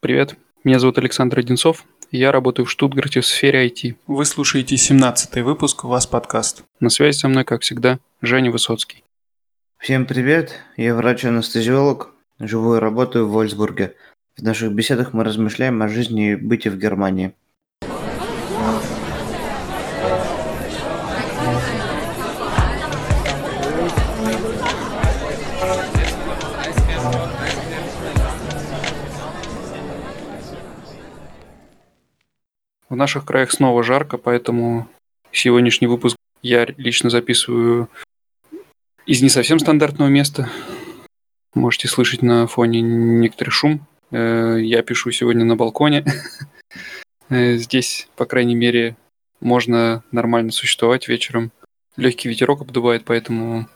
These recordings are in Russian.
Привет, меня зовут Александр Одинцов, я работаю в Штутгарте в сфере IT. Вы слушаете 17-й выпуск «У вас подкаст». На связи со мной, как всегда, Женя Высоцкий. Всем привет, я врач-анестезиолог, живу и работаю в Вольсбурге. В наших беседах мы размышляем о жизни и быте в Германии. Наших краях снова жарко, поэтому сегодняшний выпуск я лично записываю из не совсем стандартного места. Можете слышать на фоне некоторый шум. Э, я пишу сегодня на балконе. Э, здесь, по крайней мере, можно нормально существовать вечером. Легкий ветерок обдувает, поэтому,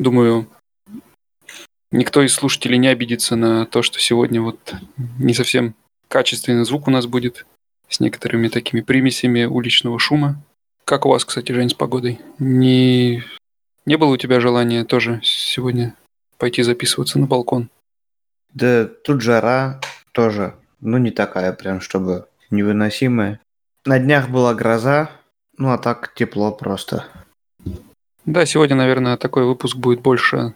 думаю, никто из слушателей не обидится на то, что сегодня вот не совсем качественный звук у нас будет с некоторыми такими примесями уличного шума. Как у вас, кстати, Жень, с погодой? Не, не было у тебя желания тоже сегодня пойти записываться на балкон? Да тут жара тоже, ну не такая прям, чтобы невыносимая. На днях была гроза, ну а так тепло просто. Да, сегодня, наверное, такой выпуск будет больше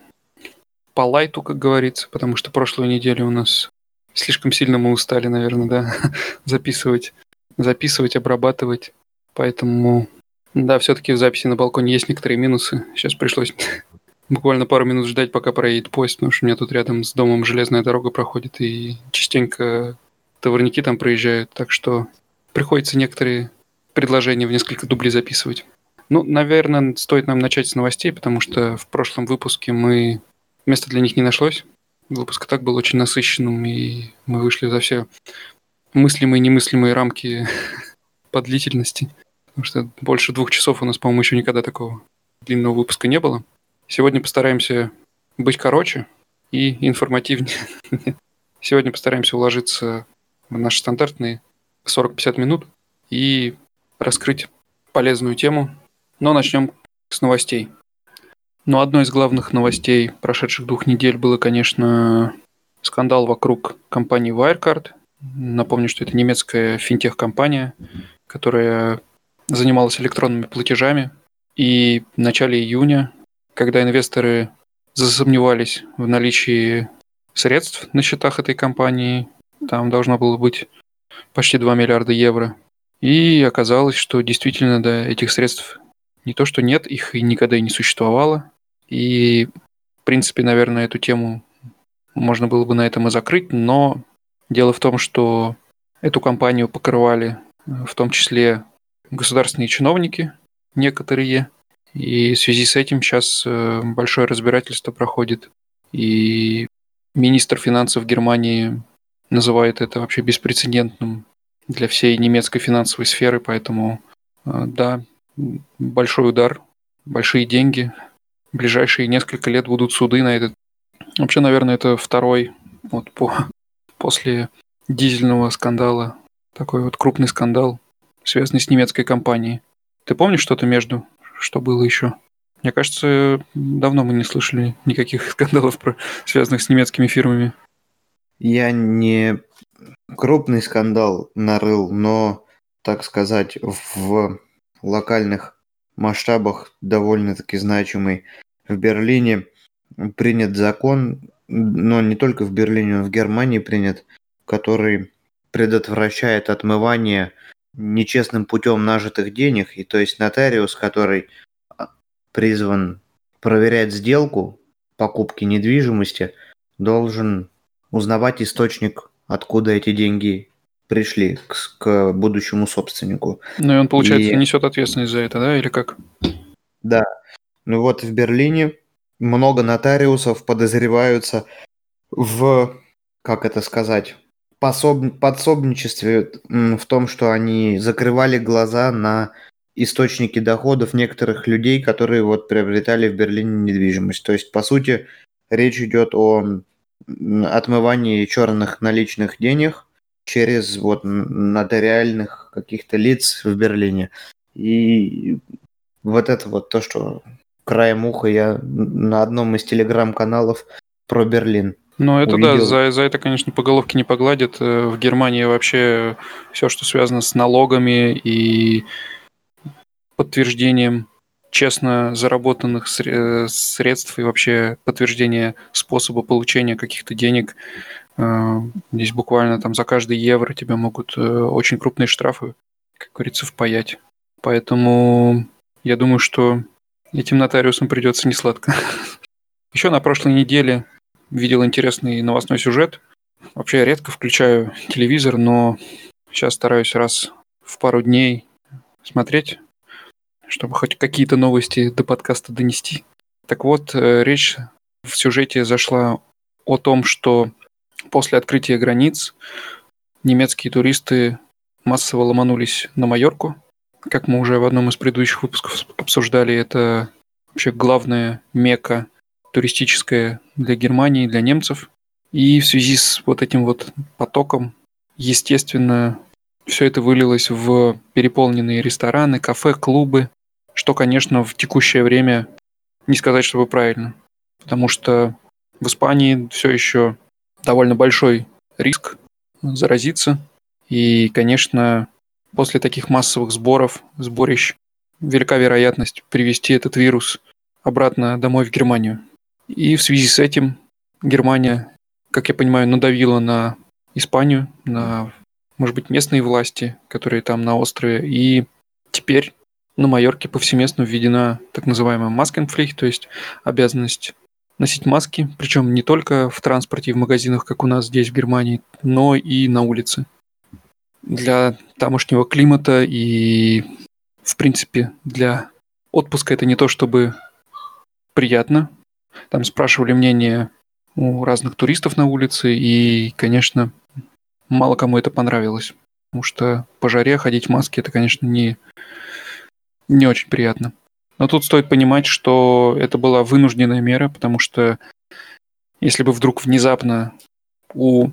по лайту, как говорится, потому что прошлую неделю у нас слишком сильно мы устали, наверное, да, записывать, записывать, обрабатывать. Поэтому, да, все-таки в записи на балконе есть некоторые минусы. Сейчас пришлось буквально пару минут ждать, пока проедет поезд, потому что у меня тут рядом с домом железная дорога проходит, и частенько товарники там проезжают, так что приходится некоторые предложения в несколько дублей записывать. Ну, наверное, стоит нам начать с новостей, потому что в прошлом выпуске мы места для них не нашлось. Выпуск так был очень насыщенным, и мы вышли за все мыслимые и немыслимые рамки по длительности. Потому что больше двух часов у нас, по-моему, еще никогда такого длинного выпуска не было. Сегодня постараемся быть короче и информативнее. Сегодня постараемся уложиться в наши стандартные 40-50 минут и раскрыть полезную тему. Но начнем с новостей. Но одной из главных новостей прошедших двух недель было, конечно, скандал вокруг компании Wirecard. Напомню, что это немецкая финтех-компания, которая занималась электронными платежами. И в начале июня, когда инвесторы засомневались в наличии средств на счетах этой компании, там должно было быть почти 2 миллиарда евро. И оказалось, что действительно, да, этих средств не то, что нет, их и никогда и не существовало. И, в принципе, наверное, эту тему можно было бы на этом и закрыть, но дело в том, что эту компанию покрывали э, в том числе государственные чиновники, некоторые, и в связи с этим сейчас э, большое разбирательство проходит, и министр финансов Германии называет это вообще беспрецедентным для всей немецкой финансовой сферы, поэтому э, да, большой удар, большие деньги. В ближайшие несколько лет будут суды на этот. Вообще, наверное, это второй вот по, после дизельного скандала, такой вот крупный скандал, связанный с немецкой компанией. Ты помнишь что-то между, что было еще? Мне кажется, давно мы не слышали никаких скандалов, про, связанных с немецкими фирмами. Я не крупный скандал нарыл, но, так сказать, в локальных масштабах довольно-таки значимый. В Берлине принят закон, но не только в Берлине, но в Германии принят, который предотвращает отмывание нечестным путем нажитых денег, и то есть нотариус, который а, призван проверять сделку покупки недвижимости, должен узнавать источник, откуда эти деньги пришли к, к будущему собственнику. Ну и он, получается, и... несет ответственность за это, да, или как? Да. Ну вот в Берлине много нотариусов подозреваются в, как это сказать, пособ... подсобничестве в том, что они закрывали глаза на источники доходов некоторых людей, которые вот приобретали в Берлине недвижимость. То есть, по сути, речь идет о отмывании черных наличных денег через вот нотариальных каких-то лиц в Берлине. И вот это вот то, что краем уха я на одном из телеграм-каналов про Берлин. Ну, это да, увидел. за, за это, конечно, по головке не погладят. Э, В Германии вообще все, что связано с налогами и подтверждением честно заработанных э, средств и вообще подтверждение способа получения каких-то денег. Э, Здесь буквально там за каждый евро тебя могут очень крупные штрафы, как говорится, впаять. Поэтому я думаю, что этим нотариусам придется несладко. Еще на прошлой неделе видел интересный новостной сюжет. Вообще я редко включаю телевизор, но сейчас стараюсь раз в пару дней смотреть, чтобы хоть какие-то новости до подкаста донести. Так вот, э, речь в сюжете зашла о том, что после открытия границ немецкие туристы массово ломанулись на Майорку. Как мы уже в одном из предыдущих выпусков обсуждали, это вообще главная мека туристическая для Германии, для немцев. И в связи с вот этим вот потоком, естественно, все это вылилось в переполненные рестораны, кафе, клубы, что, конечно, в текущее время не сказать, чтобы правильно. Потому что в Испании все еще довольно большой риск заразиться. И, конечно, после таких массовых сборов, сборищ, велика вероятность привести этот вирус обратно домой в Германию. И в связи с этим Германия, как я понимаю, надавила на Испанию, на, может быть, местные власти, которые там на острове. И теперь на Майорке повсеместно введена так называемая маскенпфлихт, то есть обязанность носить маски, причем не только в транспорте и в магазинах, как у нас здесь в Германии, но и на улице. Для тамошнего климата и, в принципе, для отпуска это не то чтобы приятно. Там спрашивали мнение у разных туристов на улице, и, конечно, мало кому это понравилось. Потому что по жаре ходить в маске это, конечно, не, не очень приятно. Но тут стоит понимать, что это была вынужденная мера, потому что если бы вдруг внезапно у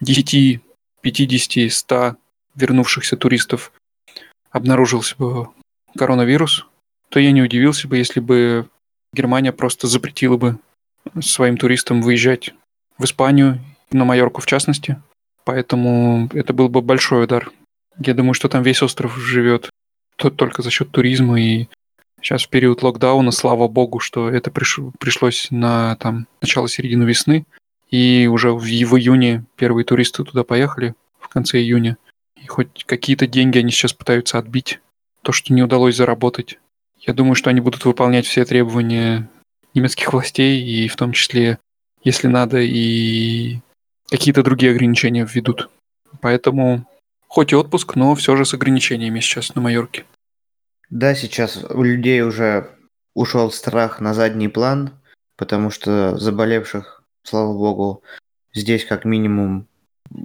10, 50, 100 вернувшихся туристов обнаружился бы коронавирус, то я не удивился бы, если бы Германия просто запретила бы своим туристам выезжать в Испанию, на Майорку в частности. Поэтому это был бы большой удар. Я думаю, что там весь остров живет только за счет туризма и Сейчас в период локдауна, слава богу, что это приш... пришлось на там, начало-середину весны. И уже в, в июне первые туристы туда поехали, в конце июня. И хоть какие-то деньги они сейчас пытаются отбить. То, что не удалось заработать. Я думаю, что они будут выполнять все требования немецких властей, и в том числе, если надо, и какие-то другие ограничения введут. Поэтому хоть и отпуск, но все же с ограничениями сейчас на Майорке. Да, сейчас у людей уже ушел страх на задний план, потому что заболевших, слава богу, здесь как минимум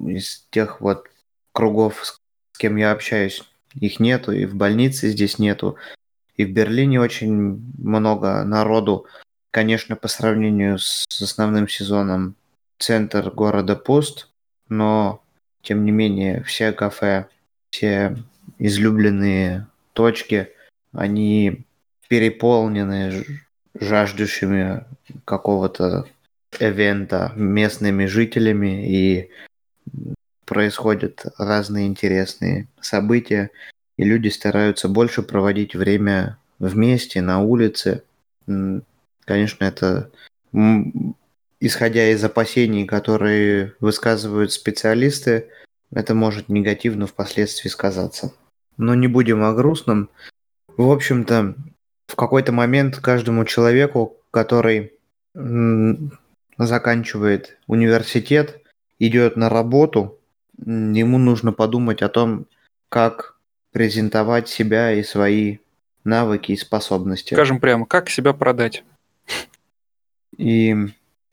из тех вот кругов, с кем я общаюсь, их нету, и в больнице здесь нету, и в Берлине очень много народу. Конечно, по сравнению с основным сезоном центр города пуст, но тем не менее все кафе, все излюбленные точки, они переполнены жаждущими какого-то эвента местными жителями и происходят разные интересные события, и люди стараются больше проводить время вместе на улице. Конечно, это исходя из опасений, которые высказывают специалисты, это может негативно впоследствии сказаться. Но не будем о грустном. В общем-то, в какой-то момент каждому человеку, который заканчивает университет, идет на работу, ему нужно подумать о том, как презентовать себя и свои навыки и способности. Скажем прямо, как себя продать. И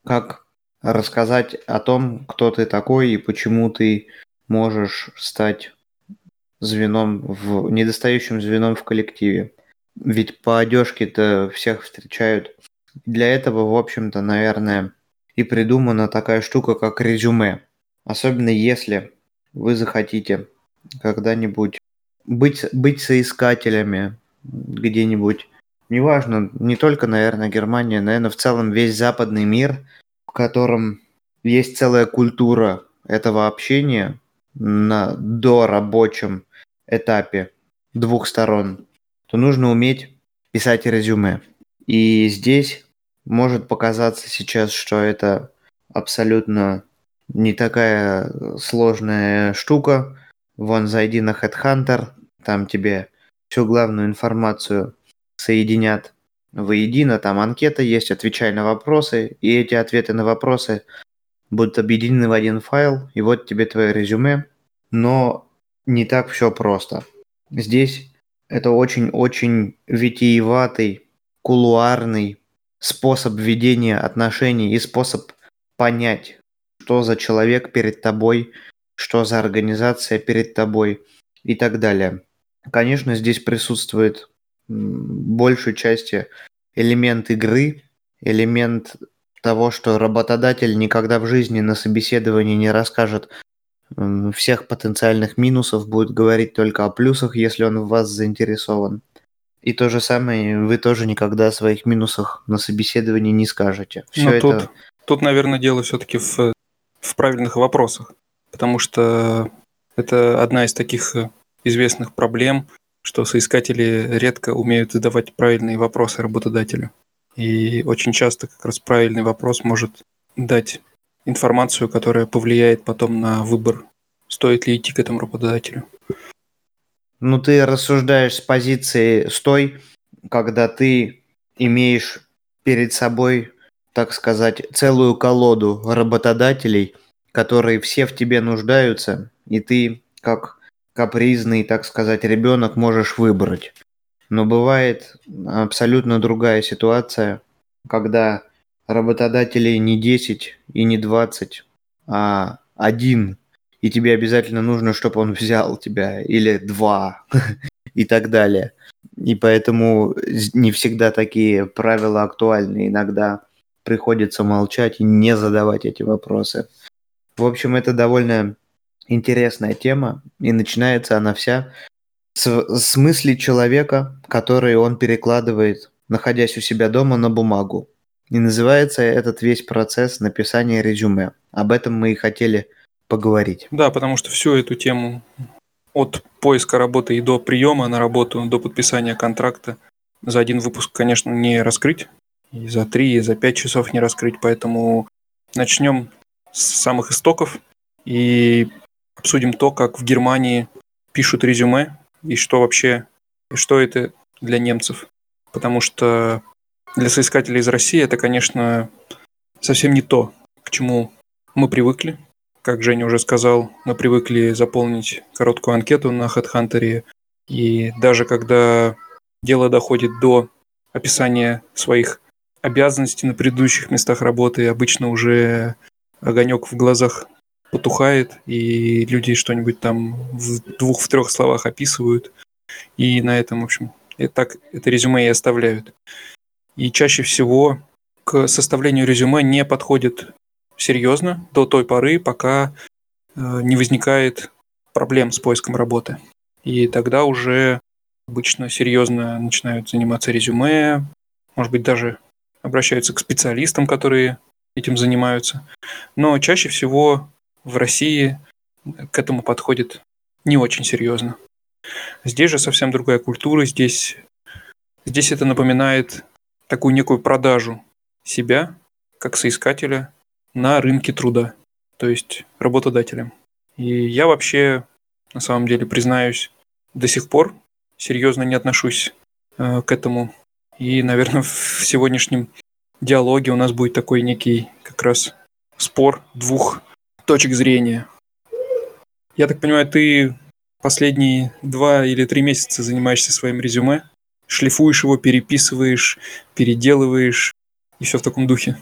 как рассказать о том, кто ты такой и почему ты можешь стать звеном в недостающим звеном в коллективе. Ведь по одежке-то всех встречают. Для этого, в общем-то, наверное, и придумана такая штука, как резюме. Особенно если вы захотите когда-нибудь быть, быть соискателями где-нибудь. Неважно, не только, наверное, Германия, наверное, в целом весь западный мир, в котором есть целая культура этого общения на дорабочем этапе двух сторон, то нужно уметь писать резюме. И здесь может показаться сейчас, что это абсолютно не такая сложная штука. Вон, зайди на Headhunter, там тебе всю главную информацию соединят воедино, там анкета есть, отвечай на вопросы, и эти ответы на вопросы будут объединены в один файл, и вот тебе твое резюме. Но не так все просто. Здесь это очень-очень витиеватый, кулуарный способ ведения отношений и способ понять, что за человек перед тобой, что за организация перед тобой и так далее. Конечно, здесь присутствует большей части элемент игры, элемент того, что работодатель никогда в жизни на собеседовании не расскажет всех потенциальных минусов, будет говорить только о плюсах, если он в вас заинтересован. И то же самое, вы тоже никогда о своих минусах на собеседовании не скажете. Все Но это... тут, тут, наверное, дело все-таки в, в правильных вопросах, потому что это одна из таких э, известных проблем, что соискатели редко умеют задавать правильные вопросы работодателю. И очень часто как раз правильный вопрос может дать информацию, которая повлияет потом на выбор, стоит ли идти к этому работодателю. Ну, ты рассуждаешь с позиции «стой», когда ты имеешь перед собой, так сказать, целую колоду работодателей, которые все в тебе нуждаются, и ты, как капризный, так сказать, ребенок можешь выбрать. Но бывает абсолютно другая ситуация, когда работодателей не 10 и не 20, а один, и тебе обязательно нужно, чтобы он взял тебя, или два, и так далее. И поэтому не всегда такие правила актуальны. Иногда приходится молчать и не задавать эти вопросы. В общем, это довольно интересная тема, и начинается она вся с, с мысли человека, которые он перекладывает, находясь у себя дома, на бумагу. И называется этот весь процесс написания резюме. Об этом мы и хотели поговорить. Да, потому что всю эту тему от поиска работы и до приема на работу, до подписания контракта за один выпуск, конечно, не раскрыть. И за три, и за пять часов не раскрыть. Поэтому начнем с самых истоков. И обсудим то, как в Германии пишут резюме и что вообще, и что это для немцев. Потому что для соискателей из России это, конечно, совсем не то, к чему мы привыкли. Как Женя уже сказал, мы привыкли заполнить короткую анкету на HeadHunter, и даже когда дело доходит до описания своих обязанностей на предыдущих местах работы, обычно уже огонек в глазах потухает, и люди что-нибудь там в двух, в трех словах описывают, и на этом, в общем, и так это резюме и оставляют. И чаще всего к составлению резюме не подходит серьезно до той поры, пока э, не возникает проблем с поиском работы. И тогда уже обычно серьезно начинают заниматься резюме, может быть, даже обращаются к специалистам, которые этим занимаются. Но чаще всего в России к этому подходит не очень серьезно. Здесь же совсем другая культура, здесь, здесь это напоминает такую некую продажу себя, как соискателя, на рынке труда, то есть работодателем. И я вообще, на самом деле, признаюсь, до сих пор серьезно не отношусь э, к этому. И, наверное, в сегодняшнем диалоге у нас будет такой некий как раз спор двух точек зрения. Я так понимаю, ты последние два или три месяца занимаешься своим резюме, шлифуешь его, переписываешь, переделываешь и все в таком духе.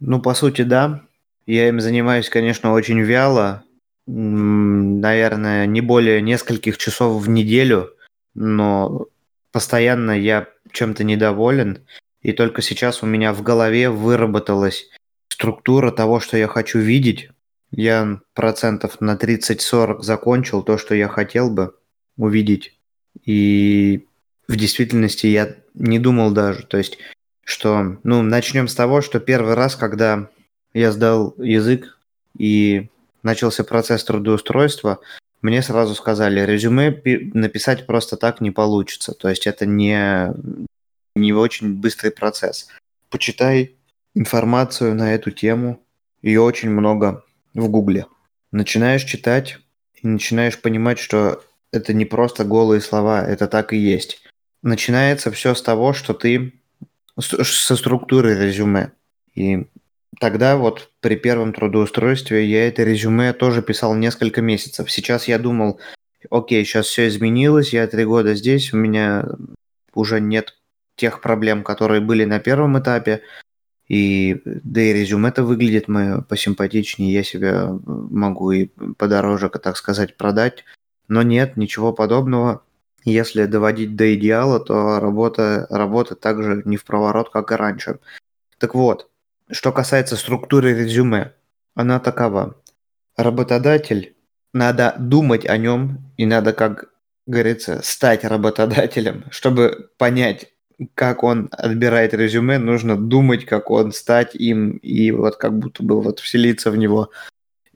Ну, по сути, да. Я им занимаюсь, конечно, очень вяло. Наверное, не более нескольких часов в неделю, но постоянно я чем-то недоволен. И только сейчас у меня в голове выработалась структура того, что я хочу видеть, я процентов на 30-40 закончил то, что я хотел бы увидеть. И в действительности я не думал даже, то есть, что, ну, начнем с того, что первый раз, когда я сдал язык и начался процесс трудоустройства, мне сразу сказали, резюме написать просто так не получится. То есть это не, не очень быстрый процесс. Почитай информацию на эту тему. Ее очень много в Гугле. Начинаешь читать и начинаешь понимать, что это не просто голые слова, это так и есть. Начинается все с того, что ты со структуры резюме. И тогда вот при первом трудоустройстве я это резюме тоже писал несколько месяцев. Сейчас я думал, окей, сейчас все изменилось, я три года здесь, у меня уже нет тех проблем, которые были на первом этапе. И да и резюме-то выглядит мое посимпатичнее, я себя могу и подороже, так сказать, продать. Но нет, ничего подобного. Если доводить до идеала, то работа, работа также не в проворот, как и раньше. Так вот, что касается структуры резюме, она такова. Работодатель, надо думать о нем, и надо, как говорится, стать работодателем, чтобы понять, как он отбирает резюме, нужно думать, как он стать им, и вот как будто бы вот вселиться в него.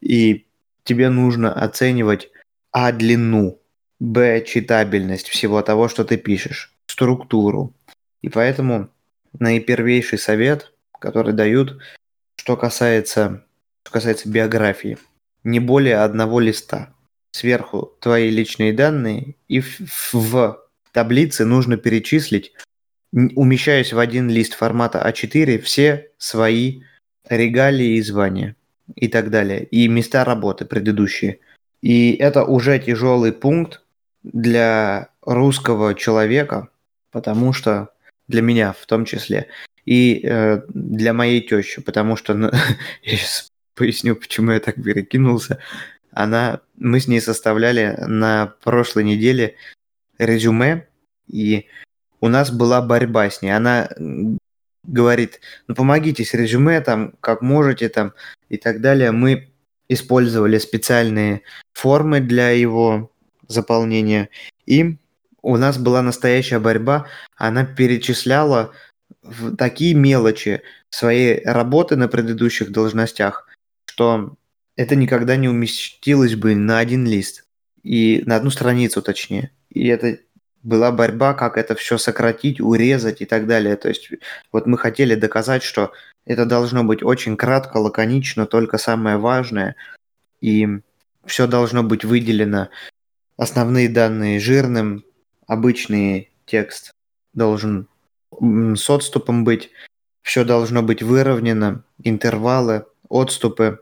И тебе нужно оценивать А длину, Б читабельность всего того, что ты пишешь, структуру. И поэтому наипервейший совет, который дают, что касается, что касается биографии, не более одного листа. Сверху твои личные данные, и в, в таблице нужно перечислить умещаясь в один лист формата А4 все свои регалии и звания и так далее, и места работы предыдущие. И это уже тяжелый пункт для русского человека, потому что для меня в том числе, и э, для моей тещи, потому что, ну, я сейчас поясню, почему я так перекинулся. Она, мы с ней составляли на прошлой неделе резюме, и у нас была борьба с ней. Она говорит, ну помогите с резюме, там, как можете, там, и так далее. Мы использовали специальные формы для его заполнения. И у нас была настоящая борьба. Она перечисляла в такие мелочи своей работы на предыдущих должностях, что это никогда не уместилось бы на один лист. И на одну страницу точнее. И это была борьба, как это все сократить, урезать и так далее. То есть вот мы хотели доказать, что это должно быть очень кратко, лаконично, только самое важное. И все должно быть выделено. Основные данные жирным, обычный текст должен с отступом быть. Все должно быть выровнено, интервалы, отступы.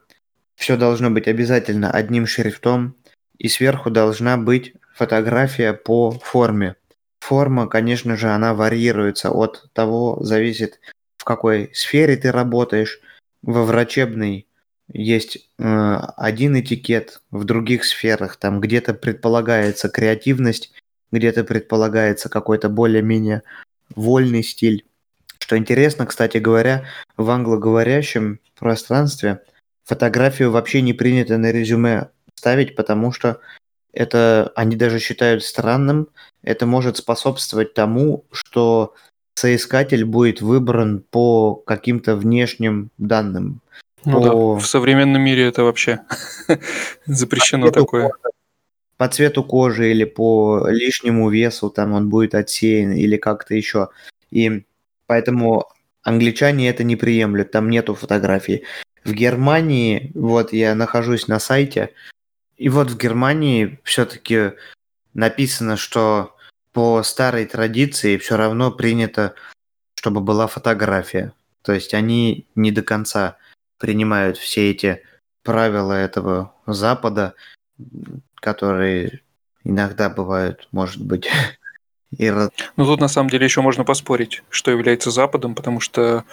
Все должно быть обязательно одним шрифтом. И сверху должна быть фотография по форме. Форма, конечно же, она варьируется от того, зависит в какой сфере ты работаешь. Во врачебной есть э, один этикет, в других сферах там где-то предполагается креативность, где-то предполагается какой-то более-менее вольный стиль. Что интересно, кстати говоря, в англоговорящем пространстве фотографию вообще не принято на резюме ставить, потому что это они даже считают странным. Это может способствовать тому, что соискатель будет выбран по каким-то внешним данным. Ну по... да, в современном мире это вообще запрещено по такое. Кожи, по цвету кожи или по лишнему весу там он будет отсеян или как-то еще. И поэтому англичане это не приемлют, там нету фотографий. В Германии, вот я нахожусь на сайте, и вот в Германии все-таки написано, что по старой традиции все равно принято, чтобы была фотография. То есть они не до конца принимают все эти правила этого Запада, которые иногда бывают, может быть, и... Ну тут на самом деле еще можно поспорить, что является Западом, потому что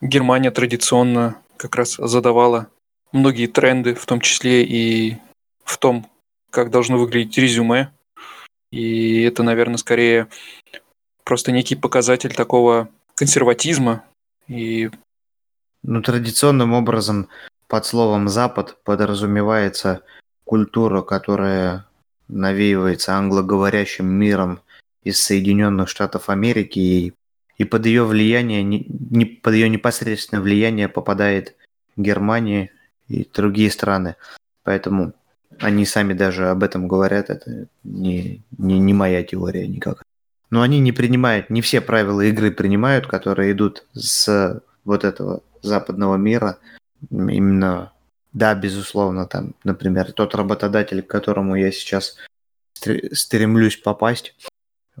Германия традиционно как раз задавала многие тренды, в том числе и в том, как должно выглядеть резюме. И это, наверное, скорее просто некий показатель такого консерватизма. И... Ну, традиционным образом под словом «Запад» подразумевается культура, которая навеивается англоговорящим миром из Соединенных Штатов Америки, и, и под ее влияние, не, под ее непосредственное влияние попадает Германия и другие страны. Поэтому они сами даже об этом говорят, это не, не, не моя теория никак. Но они не принимают, не все правила игры принимают, которые идут с вот этого западного мира. Именно, да, безусловно, там, например, тот работодатель, к которому я сейчас стремлюсь попасть,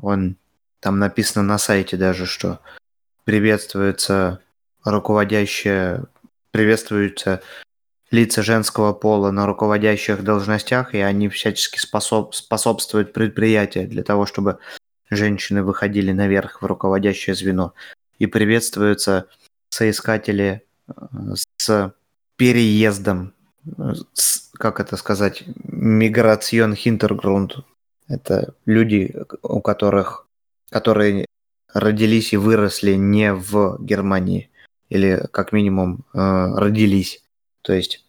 он там написано на сайте даже, что приветствуется руководящая, приветствуются лица женского пола на руководящих должностях, и они всячески способ, способствуют предприятию для того, чтобы женщины выходили наверх в руководящее звено. И приветствуются соискатели э, с переездом, с, как это сказать, миграцион хинтергрунд. Это люди, у которых, которые родились и выросли не в Германии, или как минимум э, родились. То есть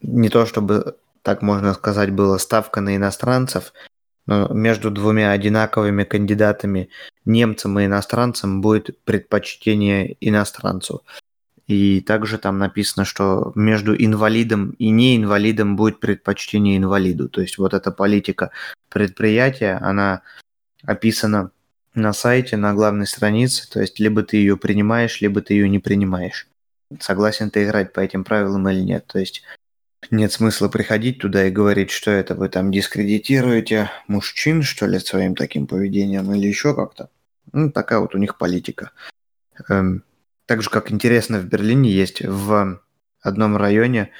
не то чтобы, так можно сказать, была ставка на иностранцев, но между двумя одинаковыми кандидатами, немцем и иностранцем, будет предпочтение иностранцу. И также там написано, что между инвалидом и неинвалидом будет предпочтение инвалиду. То есть вот эта политика предприятия, она описана на сайте, на главной странице. То есть либо ты ее принимаешь, либо ты ее не принимаешь. Согласен ты играть по этим правилам или нет. То есть нет смысла приходить туда и говорить, что это вы там дискредитируете мужчин, что ли, своим таким поведением или еще как-то. Ну, такая вот у них политика. Эм, так же, как интересно, в Берлине есть в одном районе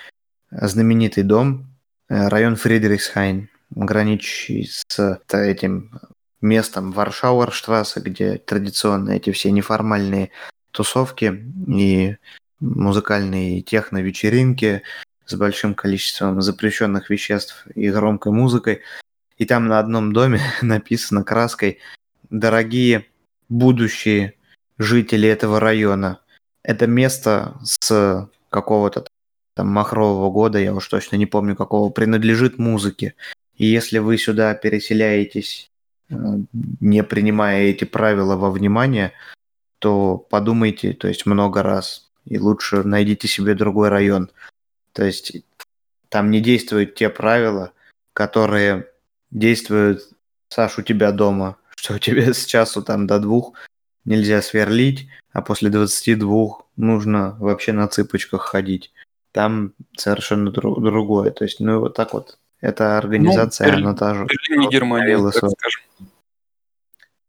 знаменитый дом, э, район Фридрихсхайн, граничащий с этим местом Варшауэрштрассе, где традиционно эти все неформальные тусовки и музыкальные техно-вечеринки, с большим количеством запрещенных веществ и громкой музыкой. И там на одном доме написано краской «Дорогие будущие жители этого района». Это место с какого-то там махрового года, я уж точно не помню какого, принадлежит музыке. И если вы сюда переселяетесь, э, не принимая эти правила во внимание, то подумайте, то есть много раз, и лучше найдите себе другой район. То есть там не действуют те правила, которые действуют, Саш, у тебя дома, что у тебя с часу там до двух нельзя сверлить, а после 22 нужно вообще на цыпочках ходить. Там совершенно друг, другое. То есть, ну вот так вот. Эта организация, ну, она та же. Берлин не Германия, так скажем.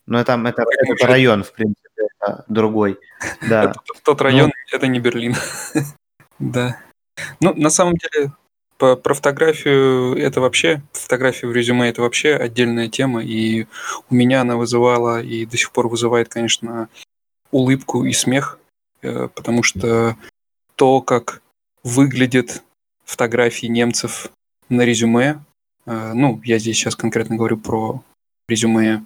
Но ну, там это, это район, в принципе, другой. Да. Тот район, ну, это не Берлин. Да. Ну, на самом деле, по, про фотографию это вообще, фотографию в резюме это вообще отдельная тема, и у меня она вызывала и до сих пор вызывает, конечно, улыбку и смех, э, потому что то, как выглядят фотографии немцев на резюме, э, ну, я здесь сейчас конкретно говорю про резюме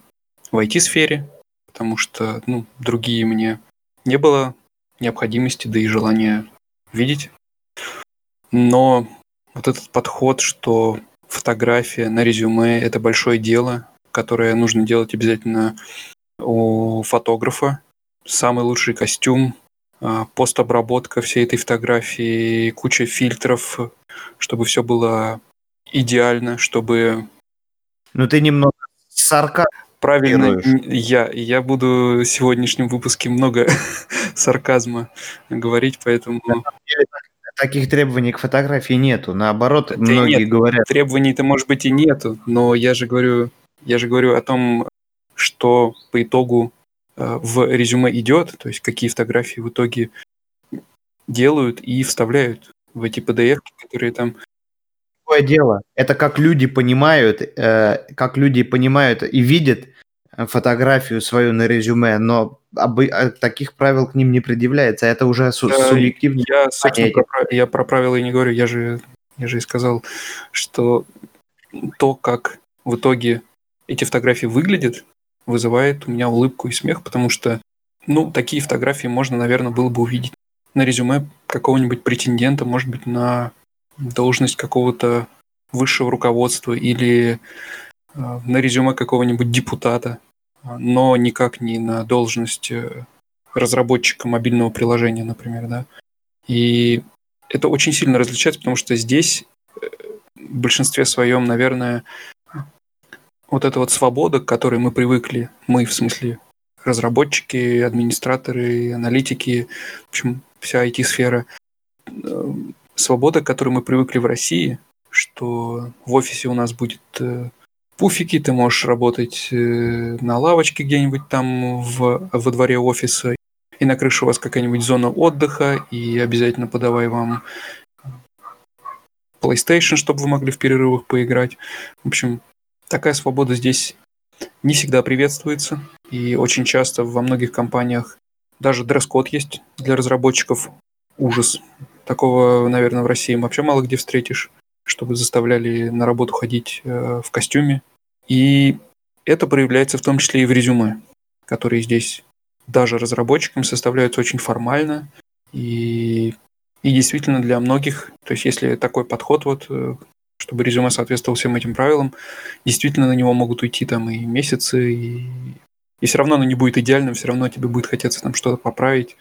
в IT-сфере, потому что, ну, другие мне не было необходимости, да и желания видеть. Но вот этот подход, что фотография на резюме – это большое дело, которое нужно делать обязательно у фотографа. Самый лучший костюм, а, постобработка всей этой фотографии, куча фильтров, чтобы все было идеально, чтобы... Ну ты немного сарка Правильно, я, я буду в сегодняшнем выпуске много сарказма говорить, поэтому таких требований к фотографии нету. Наоборот, да многие нет, говорят. Требований-то, может быть, и нету, но я же говорю, я же говорю о том, что по итогу э, в резюме идет, то есть какие фотографии в итоге делают и вставляют в эти PDF, которые там. Такое дело. Это как люди понимают, э, как люди понимают и видят фотографию свою на резюме, но об, а, таких правил к ним не предъявляется. Это уже су- я, субъективно. Я, собственно, про, я про правила и не говорю. Я же, я же и сказал, что то, как в итоге эти фотографии выглядят, вызывает у меня улыбку и смех, потому что, ну, такие фотографии можно, наверное, было бы увидеть на резюме какого-нибудь претендента, может быть, на должность какого-то высшего руководства или э, на резюме какого-нибудь депутата но никак не на должность разработчика мобильного приложения, например, да. И это очень сильно различается, потому что здесь э, в большинстве своем, наверное, вот эта вот свобода, к которой мы привыкли, мы в смысле разработчики, администраторы, аналитики, в общем, вся IT-сфера, э, свобода, к которой мы привыкли в России, что в офисе у нас будет э, пуфики, ты можешь работать на лавочке где-нибудь там в, во дворе офиса, и на крыше у вас какая-нибудь зона отдыха, и обязательно подавай вам PlayStation, чтобы вы могли в перерывах поиграть. В общем, такая свобода здесь не всегда приветствуется, и очень часто во многих компаниях даже дресс-код есть для разработчиков. Ужас. Такого, наверное, в России вообще мало где встретишь, чтобы заставляли на работу ходить э, в костюме. И это проявляется в том числе и в резюме, которые здесь даже разработчикам составляются очень формально. И, и действительно для многих, то есть если такой подход, вот, э, чтобы резюме соответствовало всем этим правилам, действительно на него могут уйти там и месяцы, и, и все равно оно не будет идеальным, все равно тебе будет хотеться там что-то поправить.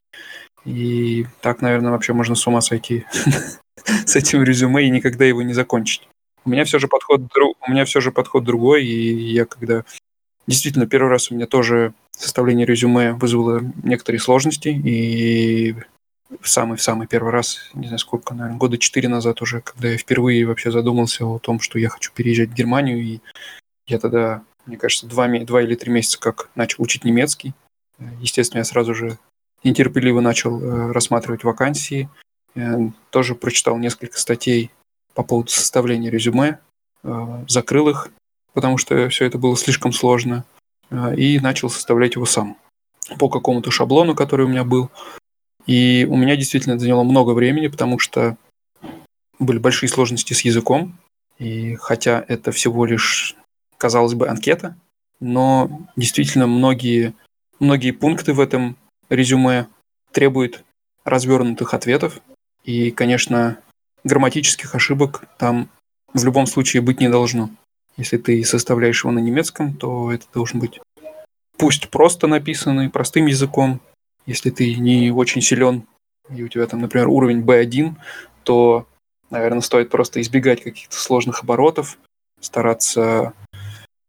И так, наверное, вообще можно с ума сойти с этим резюме и никогда его не закончить. У меня все же подход, у меня все же подход другой, и я когда действительно первый раз у меня тоже составление резюме вызвало некоторые сложности, и в самый-самый первый раз, не знаю сколько, наверное, года четыре назад уже, когда я впервые вообще задумался о том, что я хочу переезжать в Германию, и я тогда, мне кажется, два, два или три месяца как начал учить немецкий. Естественно, я сразу же нетерпеливо начал э, рассматривать вакансии, тоже прочитал несколько статей по поводу составления резюме, э, закрыл их, потому что все это было слишком сложно. А, и начал составлять его сам по какому-то шаблону, который у меня был. И у меня действительно заняло много времени, потому что были большие сложности с языком. И хотя это всего лишь, казалось бы, анкета, но действительно многие, многие пункты в этом резюме требуют развернутых ответов. И, конечно, грамматических ошибок там в любом случае быть не должно. Если ты составляешь его на немецком, то это должен быть пусть просто написанный, простым языком. Если ты не очень силен, и у тебя там, например, уровень B1, то, наверное, стоит просто избегать каких-то сложных оборотов, стараться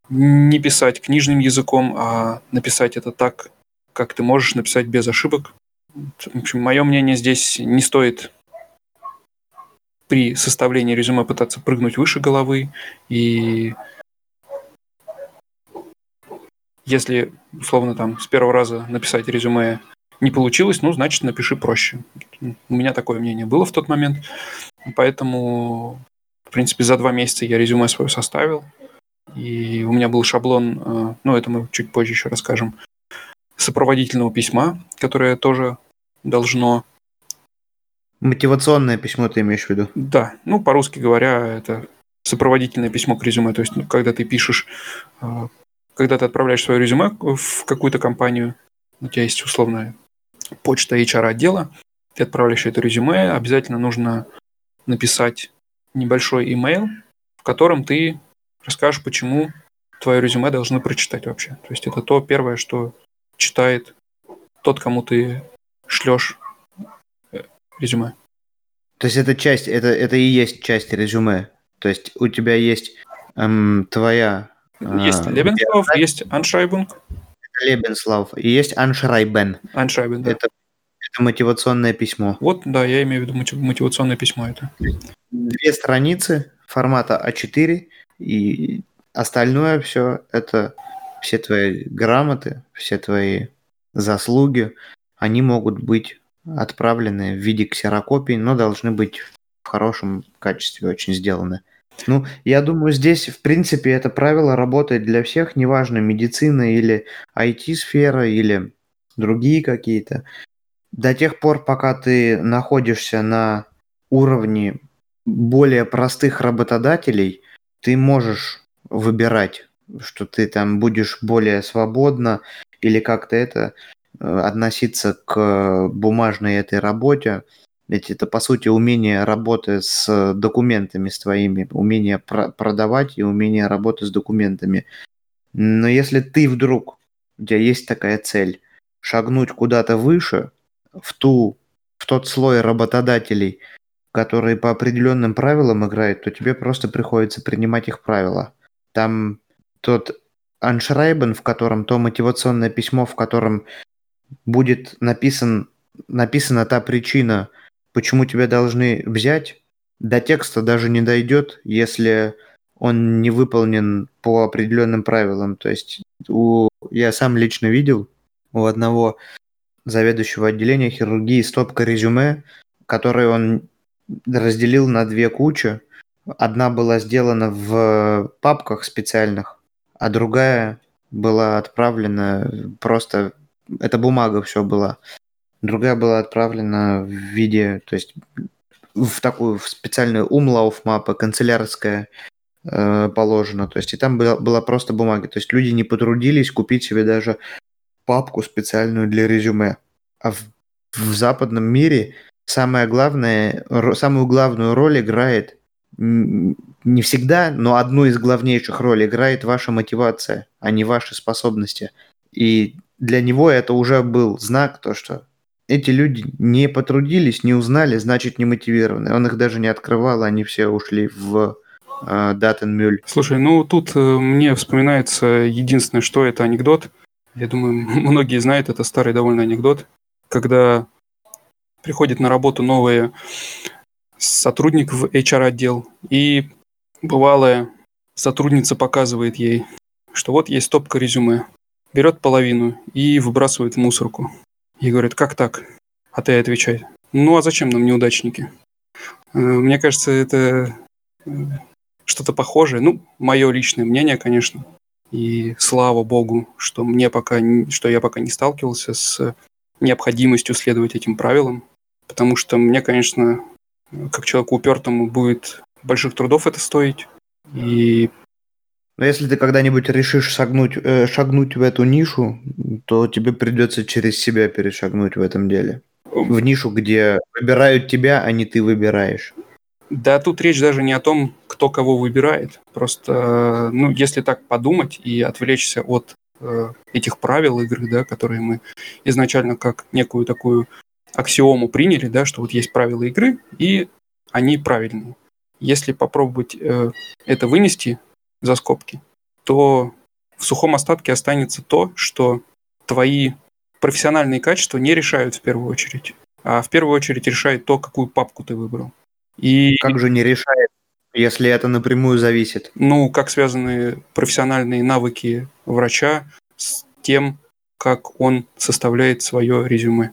не писать книжным языком, а написать это так, как ты можешь написать без ошибок. В общем, мое мнение здесь не стоит при составлении резюме пытаться прыгнуть выше головы. И если, условно, там с первого раза написать резюме не получилось, ну, значит, напиши проще. У меня такое мнение было в тот момент. Поэтому, в принципе, за два месяца я резюме свое составил. И у меня был шаблон, э, ну, это мы чуть позже еще расскажем, сопроводительного письма, которое тоже должно Мотивационное письмо ты имеешь в виду? Да, ну, по-русски говоря, это сопроводительное письмо к резюме. То есть, ну, когда ты пишешь, э, когда ты отправляешь свое резюме в какую-то компанию, у тебя есть условная почта HR-отдела, ты отправляешь это резюме, обязательно нужно написать небольшой имейл, в котором ты расскажешь, почему твое резюме должны прочитать вообще. То есть это то первое, что читает тот, кому ты шлешь резюме. То есть это часть, это, это и есть часть резюме. То есть у тебя есть эм, твоя... Есть э, Lebenslauf, биография. есть Anschreibung. Lebenslauf. И есть Anschreiben. Anschreiben, да. Это, это мотивационное письмо. Вот, да, я имею в виду мотивационное письмо это. Две страницы формата А4, и остальное все это все твои грамоты, все твои заслуги, они могут быть отправлены в виде ксерокопий, но должны быть в хорошем качестве очень сделаны. Ну, я думаю, здесь, в принципе, это правило работает для всех, неважно, медицина или IT-сфера, или другие какие-то. До тех пор, пока ты находишься на уровне более простых работодателей, ты можешь выбирать, что ты там будешь более свободно или как-то это относиться к бумажной этой работе. Ведь это, по сути, умение работы с документами с твоими, умение про- продавать и умение работы с документами. Но если ты вдруг, у тебя есть такая цель, шагнуть куда-то выше, в, ту, в тот слой работодателей, которые по определенным правилам играют, то тебе просто приходится принимать их правила. Там тот аншрайбен, в котором то мотивационное письмо, в котором будет написан, написана та причина, почему тебя должны взять, до текста даже не дойдет, если он не выполнен по определенным правилам. То есть у, я сам лично видел у одного заведующего отделения хирургии стопка резюме, которое он разделил на две кучи. Одна была сделана в папках специальных, а другая была отправлена просто... Это бумага все была. Другая была отправлена в виде, то есть в такую в специальную умлауф мапа канцелярская э, положено. То есть и там была, была просто бумага. То есть люди не потрудились купить себе даже папку специальную для резюме. А в, в западном мире самое главное, самую главную роль играет не всегда, но одну из главнейших ролей играет ваша мотивация, а не ваши способности. И для него это уже был знак, то что эти люди не потрудились, не узнали, значит не мотивированы. Он их даже не открывал, они все ушли в э. Слушай, ну тут э, мне вспоминается единственное, что это анекдот. Я думаю, многие знают, это старый довольно анекдот, когда приходит на работу новый сотрудник в HR-отдел, и бывалая сотрудница показывает ей, что вот есть стопка резюме, берет половину и выбрасывает в мусорку. И говорит, как так? А ты отвечает, ну а зачем нам неудачники? Э, мне кажется, это э, что-то похожее. Ну, мое личное мнение, конечно. И слава богу, что мне пока, что я пока не сталкивался с необходимостью следовать этим правилам. Потому что мне, конечно, как человеку упертому будет больших трудов это стоить. И но если ты когда-нибудь решишь шагнуть, э, шагнуть в эту нишу, то тебе придется через себя перешагнуть в этом деле. В нишу, где выбирают тебя, а не ты выбираешь. Да, тут речь даже не о том, кто кого выбирает. Просто, ну, если так подумать и отвлечься от э, этих правил игры, да, которые мы изначально как некую такую аксиому приняли, да, что вот есть правила игры, и они правильные. Если попробовать э, это вынести за скобки, то в сухом остатке останется то, что твои профессиональные качества не решают в первую очередь, а в первую очередь решает то, какую папку ты выбрал. И... Как же не решает, если это напрямую зависит? Ну, как связаны профессиональные навыки врача с тем, как он составляет свое резюме?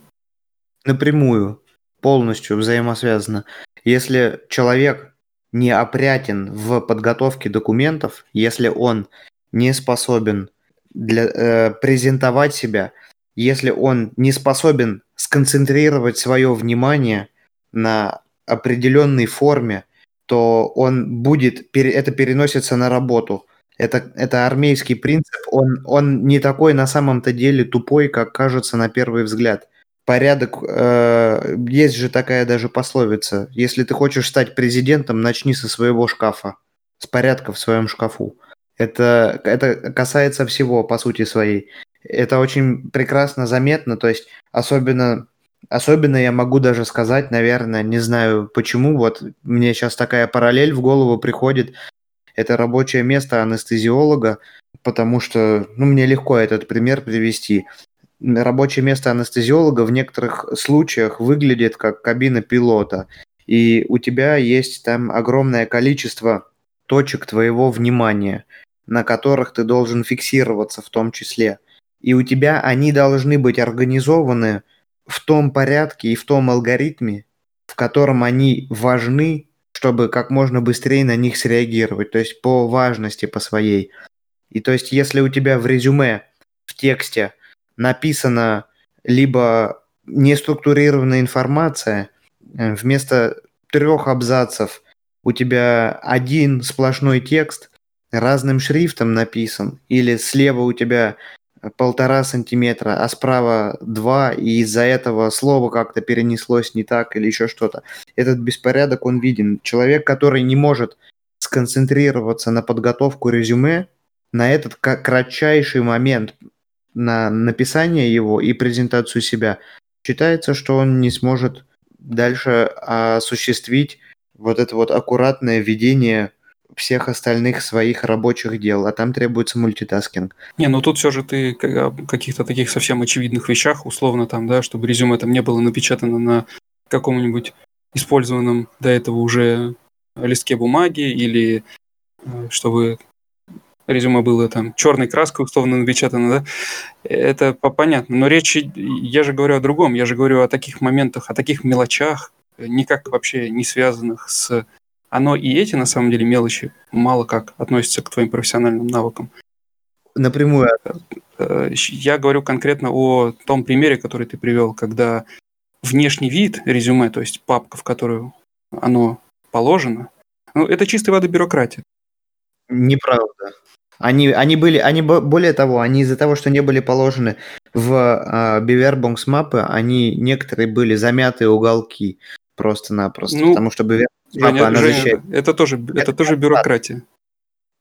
Напрямую, полностью взаимосвязано. Если человек не опрятен в подготовке документов, если он не способен для, э, презентовать себя, если он не способен сконцентрировать свое внимание на определенной форме, то он будет, это переносится на работу. Это, это армейский принцип, он, он не такой на самом-то деле тупой, как кажется на первый взгляд порядок, э, есть же такая даже пословица, если ты хочешь стать президентом, начни со своего шкафа, с порядка в своем шкафу. Это, это касается всего, по сути своей. Это очень прекрасно заметно, то есть особенно, особенно я могу даже сказать, наверное, не знаю почему, вот мне сейчас такая параллель в голову приходит, это рабочее место анестезиолога, потому что, ну, мне легко этот пример привести рабочее место анестезиолога в некоторых случаях выглядит как кабина пилота, и у тебя есть там огромное количество точек твоего внимания, на которых ты должен фиксироваться в том числе. И у тебя они должны быть организованы в том порядке и в том алгоритме, в котором они важны, чтобы как можно быстрее на них среагировать, то есть по важности по своей. И то есть если у тебя в резюме, в тексте написана либо неструктурированная информация, э, вместо трех абзацев у тебя один сплошной текст разным шрифтом написан, или слева у тебя полтора сантиметра, а справа два, и из-за этого слово как-то перенеслось не так или еще что-то. Этот беспорядок, он виден. Человек, который не может сконцентрироваться на подготовку резюме, на этот кратчайший момент на написание его и презентацию себя, считается, что он не сможет дальше осуществить вот это вот аккуратное ведение всех остальных своих рабочих дел, а там требуется мультитаскинг. Не, ну тут все же ты о каких-то таких совсем очевидных вещах, условно там, да, чтобы резюме там не было напечатано на каком-нибудь использованном до этого уже листке бумаги или э, чтобы резюме было там черной краской условно напечатано, да, это понятно. Но речь, я же говорю о другом, я же говорю о таких моментах, о таких мелочах, никак вообще не связанных с... Оно и эти, на самом деле, мелочи мало как относятся к твоим профессиональным навыкам. Напрямую. Э, я говорю конкретно о том примере, который ты привел, когда внешний вид резюме, то есть папка, в которую оно положено, ну, это чистой воды бюрократия. Неправда. Они, они были, они более того, они из-за того, что не были положены в э, Бивербонкс мапы, они некоторые были замятые уголки просто-напросто, ну, потому что Бивербонкс мапа, она Женя, защищает. Это тоже, это, это тоже бюрократия.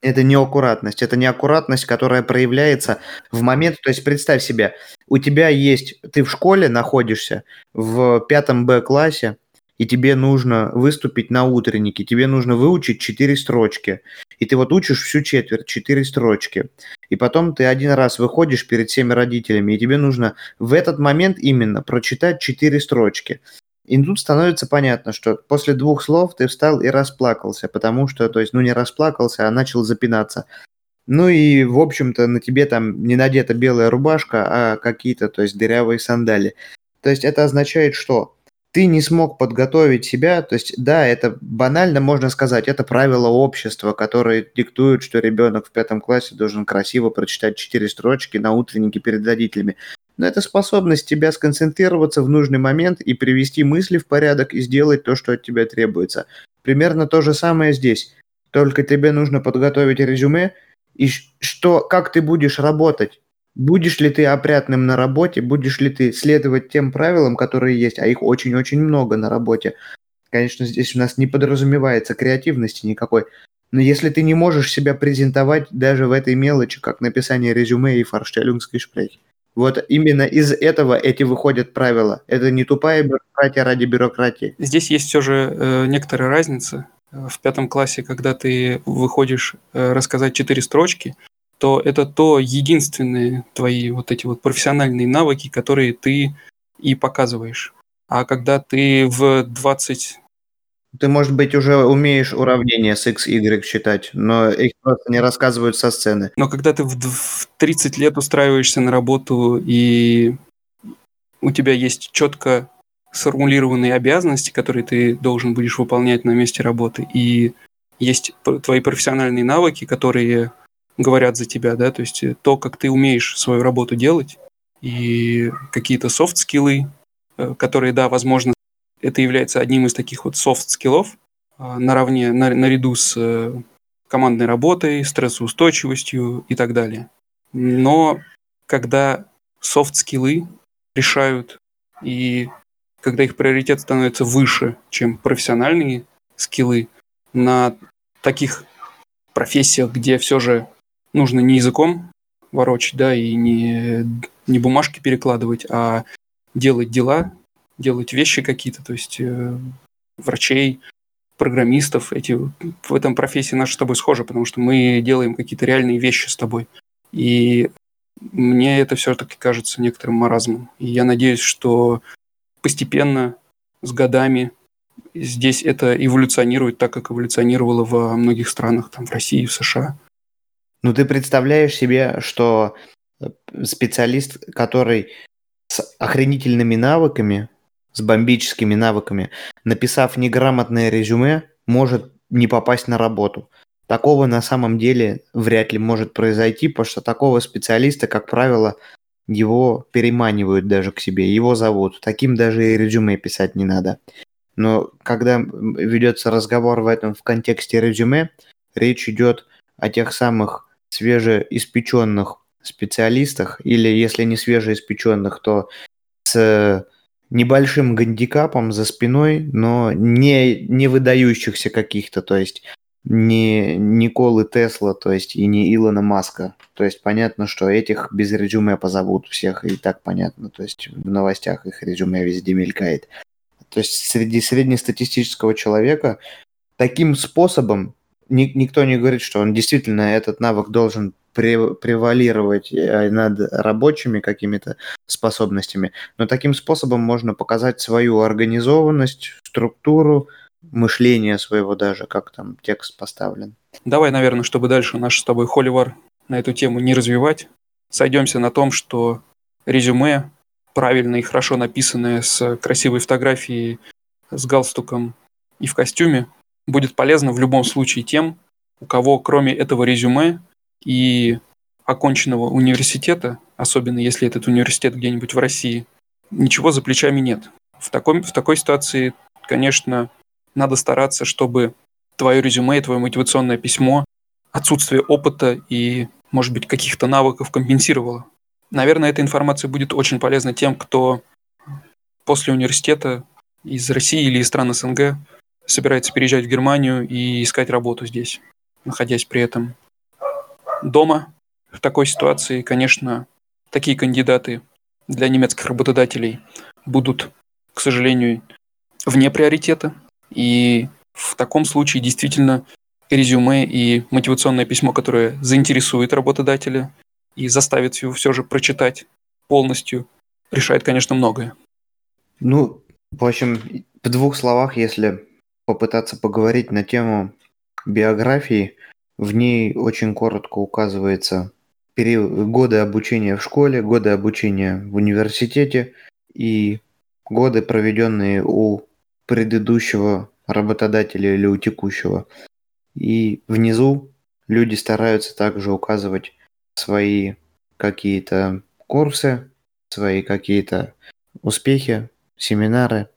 Это неаккуратность. Это неаккуратность, которая проявляется в момент... То есть представь себе, у тебя есть... Ты в школе находишься в пятом Б-классе, и тебе нужно выступить на утреннике, тебе нужно выучить четыре строчки. И ты вот учишь всю четверть, четыре строчки. И потом ты один раз выходишь перед всеми родителями, и тебе нужно в этот момент именно прочитать четыре строчки. И тут становится понятно, что после двух слов ты встал и расплакался, потому что, то есть, ну не расплакался, а начал запинаться. Ну и, в общем-то, на тебе там не надета белая рубашка, а какие-то, то есть, дырявые сандали. То есть это означает что? Ты не смог подготовить себя, то есть, да, это банально можно сказать, это правило общества, которое диктует, что ребенок в пятом классе должен красиво прочитать четыре строчки на утреннике перед родителями. Но это способность тебя сконцентрироваться в нужный момент и привести мысли в порядок и сделать то, что от тебя требуется. Примерно то же самое здесь. Только тебе нужно подготовить резюме, и что, как ты будешь работать. Будешь ли ты опрятным на работе, будешь ли ты следовать тем правилам, которые есть, а их очень-очень много на работе. Конечно, здесь у нас не подразумевается креативности никакой. Но если ты не можешь себя презентовать даже в этой мелочи, как написание резюме и форштеллингской шпрехи. Вот именно из этого эти выходят правила. Это не тупая бюрократия ради бюрократии. Здесь есть все же э, некоторая разница. В пятом классе, когда ты выходишь э, рассказать четыре строчки, то это то единственные твои вот эти вот профессиональные навыки, которые ты и показываешь. А когда ты в 20... Ты, может быть, уже умеешь уравнения с x, y считать, но их просто не рассказывают со сцены. Но когда ты в 30 лет устраиваешься на работу, и у тебя есть четко сформулированные обязанности, которые ты должен будешь выполнять на месте работы, и есть твои профессиональные навыки, которые говорят за тебя, да, то есть э, то, как ты умеешь свою работу делать, и какие-то soft skill ы, э, которые, да, возможно, это является одним из таких вот soft skill ов, а, наравне, на, наряду с э, командной работой, стрессоустойчивостью и так далее. Но когда софт-скиллы решают и когда их приоритет становится выше, чем профессиональные скиллы, на таких профессиях, где все же нужно не языком ворочать, да, и не, не бумажки перекладывать, а делать дела, делать вещи какие-то, то есть э, врачей, программистов, эти, в этом профессии наша с тобой схожа, потому что мы делаем какие-то реальные вещи с тобой. И мне это все-таки кажется некоторым маразмом. И я надеюсь, что постепенно, с годами, здесь это эволюционирует так, как эволюционировало во многих странах, там, в России, в США. Ну, ты представляешь себе, что э, специалист, который с охренительными навыками, с бомбическими навыками, написав неграмотное резюме, может не попасть на работу. Такого на самом деле вряд ли может произойти, потому что такого специалиста, как правило, его переманивают даже к себе, его зовут. Таким даже и резюме писать не надо. Но когда ведется разговор в этом в контексте резюме, речь идет о тех самых свежеиспеченных специалистах, или если не свежеиспеченных, то с небольшим гандикапом за спиной, но не, не выдающихся каких-то, то есть не Николы Тесла, то есть и не Илона Маска. То есть понятно, что этих без резюме позовут всех, и так понятно. То есть в новостях их резюме везде мелькает. То есть среди среднестатистического человека таким способом ни, никто не говорит, что он действительно этот навык должен превалировать э, над рабочими какими-то способностями, но таким способом можно показать свою организованность, структуру, мышление своего даже, как там текст поставлен. Давай, наверное, чтобы дальше наш с тобой холивар на эту тему не развивать, сойдемся на том, что резюме правильное и хорошо написанное с красивой фотографией, с галстуком и в костюме будет полезно в любом случае тем, у кого кроме этого резюме и оконченного университета, особенно если этот университет где-нибудь в России, ничего за плечами нет. В такой, в такой ситуации, конечно, надо стараться, чтобы твое резюме и твое мотивационное письмо отсутствие опыта и, может быть, каких-то навыков компенсировало. Наверное, эта информация будет очень полезна тем, кто после университета из России или из стран СНГ собирается переезжать в Германию и искать работу здесь, находясь при этом дома. В такой ситуации, конечно, такие кандидаты для немецких работодателей будут, к сожалению, вне приоритета. И в таком случае действительно резюме и мотивационное письмо, которое заинтересует работодателя и заставит его все же прочитать полностью, решает, конечно, многое. Ну, в общем, в двух словах, если попытаться поговорить на тему биографии, в ней очень коротко указывается период, годы обучения в школе, годы обучения в университете и годы, проведенные у предыдущего работодателя или у текущего. И внизу люди стараются также указывать свои какие-то курсы, свои какие-то успехи, семинары.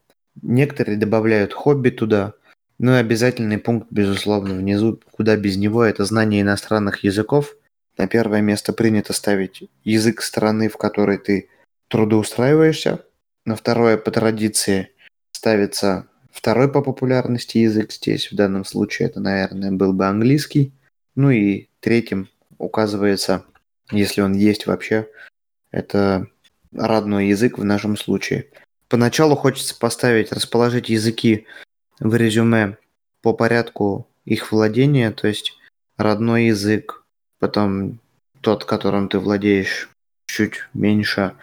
Некоторые добавляют хобби туда, ну и обязательный пункт, безусловно, внизу, куда без него, это знание иностранных языков. На первое место принято ставить язык страны, в которой ты трудоустраиваешься. На второе по традиции ставится второй по популярности язык здесь. В данном случае это, наверное, был бы английский. Ну и третьим указывается, если он есть вообще, это родной язык в нашем случае. Поначалу хочется поставить, расположить языки в резюме по порядку их владения, то есть родной язык, потом тот, которым ты владеешь чуть меньше,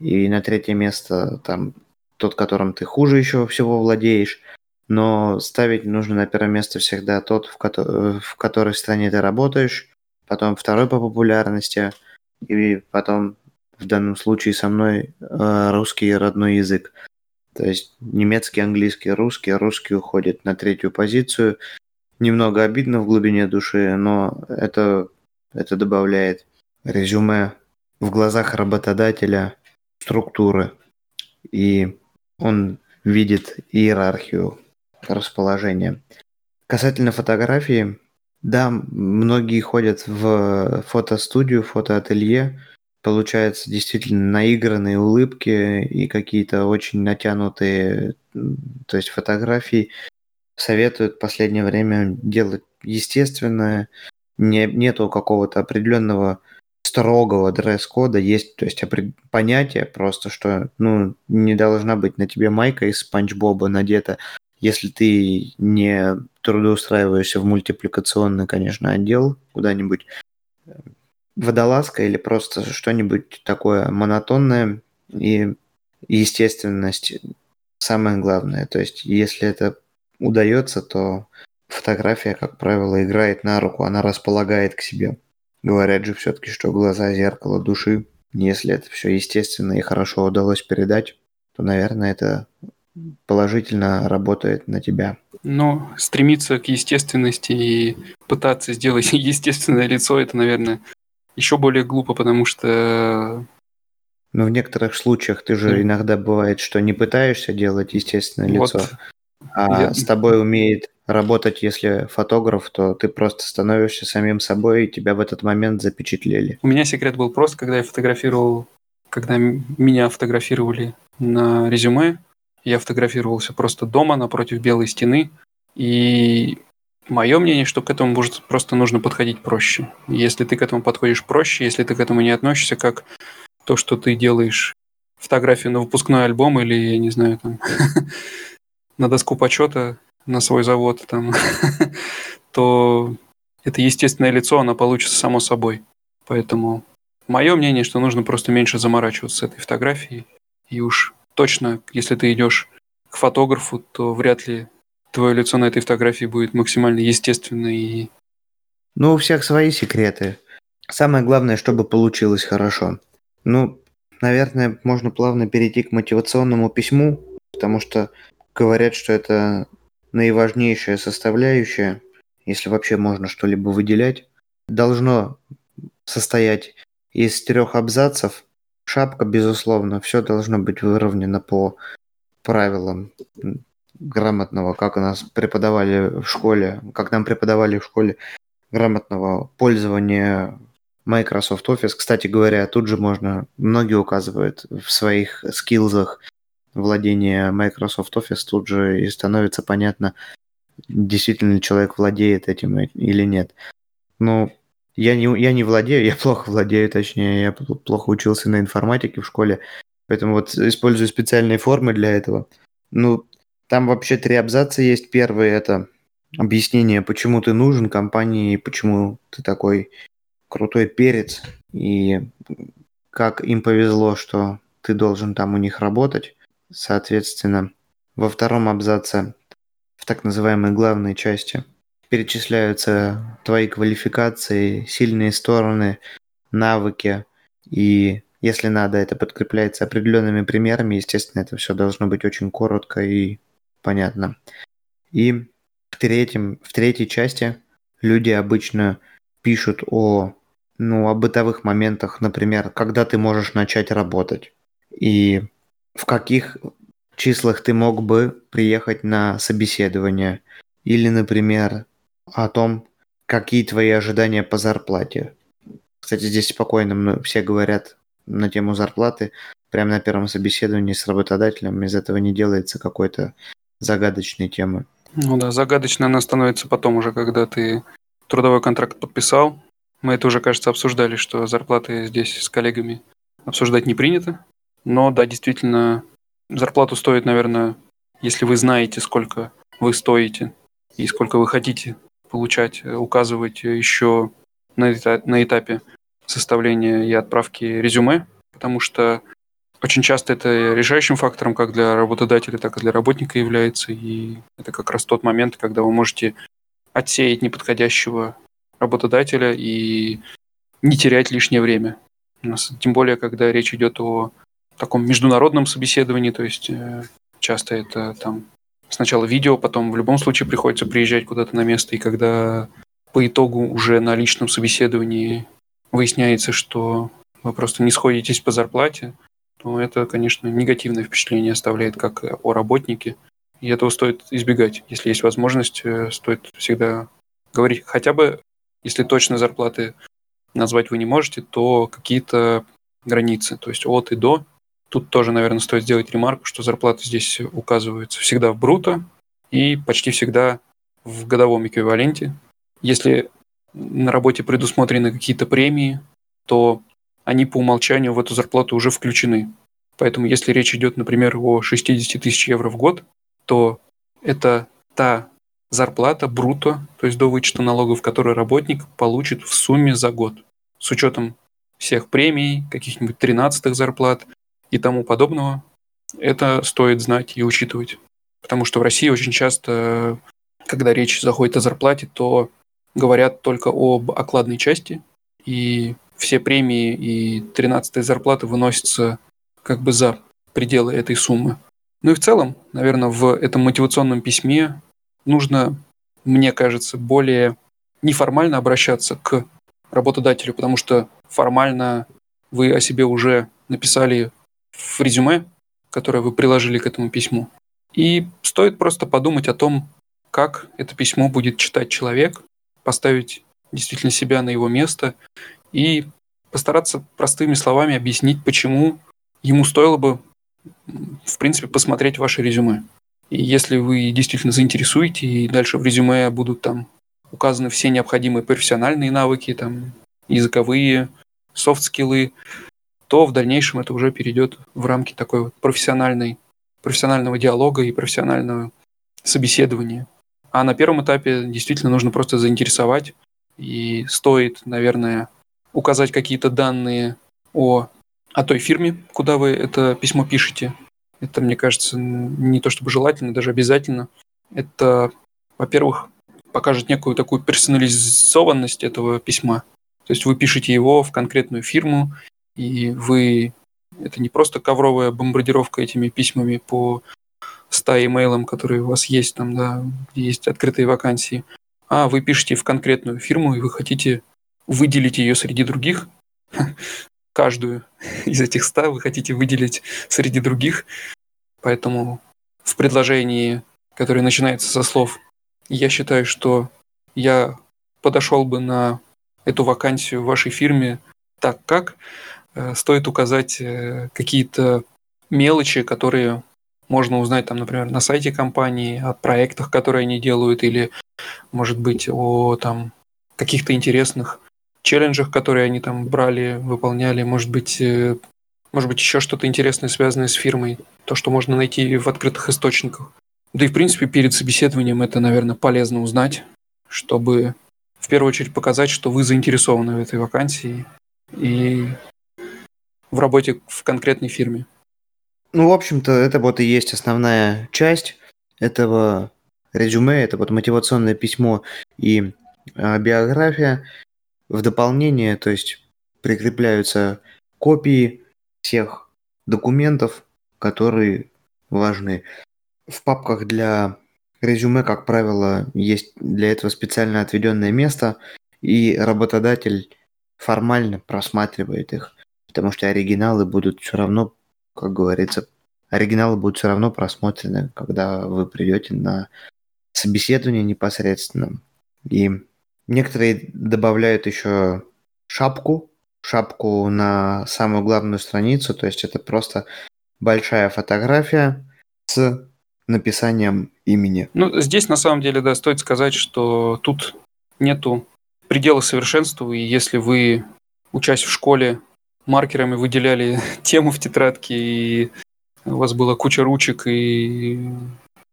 и на третье место там тот, которым ты хуже еще всего владеешь. Но ставить нужно на первое место всегда тот, в, ко- в которой стране ты работаешь, потом второй по популярности, и потом в данном случае со мной э, русский родной язык. То есть немецкий, английский, русский. Русский уходит на третью позицию. Немного обидно в глубине души, но это, это добавляет резюме в глазах работодателя структуры. И он видит иерархию расположения. Касательно фотографии, да, многие ходят в фотостудию, фотоателье, получается действительно наигранные улыбки и какие-то очень натянутые, то есть фотографии советуют в последнее время делать естественное, не, нету какого-то определенного строгого дресс-кода, есть то есть понятие просто, что ну, не должна быть на тебе майка из Спанч Боба надета, если ты не трудоустраиваешься в мультипликационный, конечно, отдел куда-нибудь, водолазка или просто что-нибудь такое монотонное и естественность самое главное. То есть, если это удается, то фотография, как правило, играет на руку, она располагает к себе. Говорят же все-таки, что глаза – зеркало души. Если это все естественно и хорошо удалось передать, то, наверное, это положительно работает на тебя. Но стремиться к естественности и пытаться сделать естественное лицо, это, наверное, еще более глупо, потому что... Но в некоторых случаях ты же иногда бывает, что не пытаешься делать естественное вот. лицо, а Я... с тобой умеет работать, если фотограф, то ты просто становишься самим собой, и тебя в этот момент запечатлели. У меня секрет был просто, когда я фотографировал, когда меня фотографировали на резюме, я фотографировался просто дома напротив белой стены, и Мое мнение, что к этому может просто нужно подходить проще. Если ты к этому подходишь проще, если ты к этому не относишься как то, что ты делаешь фотографию на выпускной альбом или, я не знаю, там, на доску почета на свой завод, там, то это естественное лицо, оно получится само собой. Поэтому мое мнение, что нужно просто меньше заморачиваться с этой фотографией. И уж точно, если ты идешь к фотографу, то вряд ли твое лицо на этой фотографии будет максимально естественное и... Ну, у всех свои секреты. Самое главное, чтобы получилось хорошо. Ну, наверное, можно плавно перейти к мотивационному письму, потому что говорят, что это наиважнейшая составляющая, если вообще можно что-либо выделять, должно состоять из трех абзацев. Шапка, безусловно, все должно быть выровнено по правилам грамотного, как нас преподавали в школе, как нам преподавали в школе грамотного пользования Microsoft Office. Кстати говоря, тут же можно, многие указывают в своих скиллзах владения Microsoft Office, тут же и становится понятно, действительно человек владеет этим или нет. Ну, я не, я не владею, я плохо владею, точнее, я плохо учился на информатике в школе, поэтому вот использую специальные формы для этого. Ну, там вообще три абзаца есть. Первый – это объяснение, почему ты нужен компании, почему ты такой крутой перец, и как им повезло, что ты должен там у них работать. Соответственно, во втором абзаце, в так называемой главной части, перечисляются твои квалификации, сильные стороны, навыки, и если надо, это подкрепляется определенными примерами. Естественно, это все должно быть очень коротко и понятно. И в, третьем, в третьей части люди обычно пишут о, ну, о бытовых моментах, например, когда ты можешь начать работать и в каких числах ты мог бы приехать на собеседование или, например, о том, какие твои ожидания по зарплате. Кстати, здесь спокойно все говорят на тему зарплаты. Прямо на первом собеседовании с работодателем из этого не делается какой-то загадочной темы. Ну да, загадочной она становится потом уже, когда ты трудовой контракт подписал. Мы это уже, кажется, обсуждали, что зарплаты здесь с коллегами обсуждать не принято. Но да, действительно, зарплату стоит, наверное, если вы знаете, сколько вы стоите и сколько вы хотите получать, указывать еще на, этапе составления и отправки резюме, потому что очень часто это решающим фактором как для работодателя, так и для работника является. И это как раз тот момент, когда вы можете отсеять неподходящего работодателя и не терять лишнее время. Тем более, когда речь идет о таком международном собеседовании, то есть э, часто это там сначала видео, потом в любом случае приходится приезжать куда-то на место, и когда по итогу уже на личном собеседовании выясняется, что вы просто не сходитесь по зарплате, то это, конечно, негативное впечатление оставляет как о работнике. И этого стоит избегать. Если есть возможность, э, стоит всегда говорить хотя бы, если точно зарплаты назвать вы не можете, то какие-то границы, то есть от и до. Тут тоже, наверное, стоит сделать ремарку, что зарплаты здесь указываются всегда в бруто и почти всегда в годовом эквиваленте. Если на работе предусмотрены какие-то премии, то они по умолчанию в эту зарплату уже включены. Поэтому если речь идет, например, о 60 тысяч евро в год, то это та зарплата бруто, то есть до вычета налогов, который работник получит в сумме за год, с учетом всех премий, каких-нибудь 13 зарплат и тому подобного. Это стоит знать и учитывать. Потому что в России очень часто, когда речь заходит о зарплате, то говорят только об окладной части, и все премии и 13 зарплаты выносятся как бы за пределы этой суммы. Ну и в целом, наверное, в этом мотивационном письме нужно, мне кажется, более неформально обращаться к работодателю, потому что формально вы о себе уже написали в резюме, которое вы приложили к этому письму. И стоит просто подумать о том, как это письмо будет читать человек, поставить действительно себя на его место и постараться простыми словами объяснить, почему ему стоило бы, в принципе, посмотреть ваше резюме. И если вы действительно заинтересуете, и дальше в резюме будут там указаны все необходимые профессиональные навыки, там, языковые, софт-скиллы, то в дальнейшем это уже перейдет в рамки такой вот профессиональной, профессионального диалога и профессионального собеседовании. А на первом этапе действительно нужно просто заинтересовать. И стоит, наверное, указать какие-то данные о, о той фирме, куда вы это письмо пишете. Это, мне кажется, не то чтобы желательно, даже обязательно. Это, во-первых, покажет некую такую персонализованность этого письма. То есть вы пишете его в конкретную фирму, и вы... Это не просто ковровая бомбардировка этими письмами по 100 имейлам, которые у вас есть там, да, где есть открытые вакансии, а вы пишете в конкретную фирму, и вы хотите выделить ее среди других, каждую из этих 100 вы хотите выделить среди других, поэтому в предложении, которое начинается со слов «Я считаю, что я подошел бы на эту вакансию в вашей фирме так как», э, стоит указать э, какие-то мелочи, которые можно узнать, там, например, на сайте компании, о проектах, которые они делают, или, может быть, о там, каких-то интересных челленджах, которые они там брали, выполняли, может быть, э, может быть, еще что-то интересное, связанное с фирмой, то, что можно найти в открытых источниках. Да и, в принципе, перед собеседованием это, наверное, полезно узнать, чтобы в первую очередь показать, что вы заинтересованы в этой вакансии и в работе в конкретной фирме. Ну, в общем-то, это вот и есть основная часть этого резюме, это вот мотивационное письмо и э, биография. В дополнение, то есть прикрепляются копии всех документов, которые важны. В папках для резюме, как правило, есть для этого специально отведенное место, и работодатель формально просматривает их, потому что оригиналы будут все равно как говорится, оригиналы будут все равно просмотрены, когда вы придете на собеседование непосредственно. И некоторые добавляют еще шапку, шапку на самую главную страницу, то есть это просто большая фотография с написанием имени. Ну, здесь на самом деле, да, стоит сказать, что тут нету предела совершенству, и если вы, учась в школе, маркерами выделяли тему в тетрадке, и у вас была куча ручек, и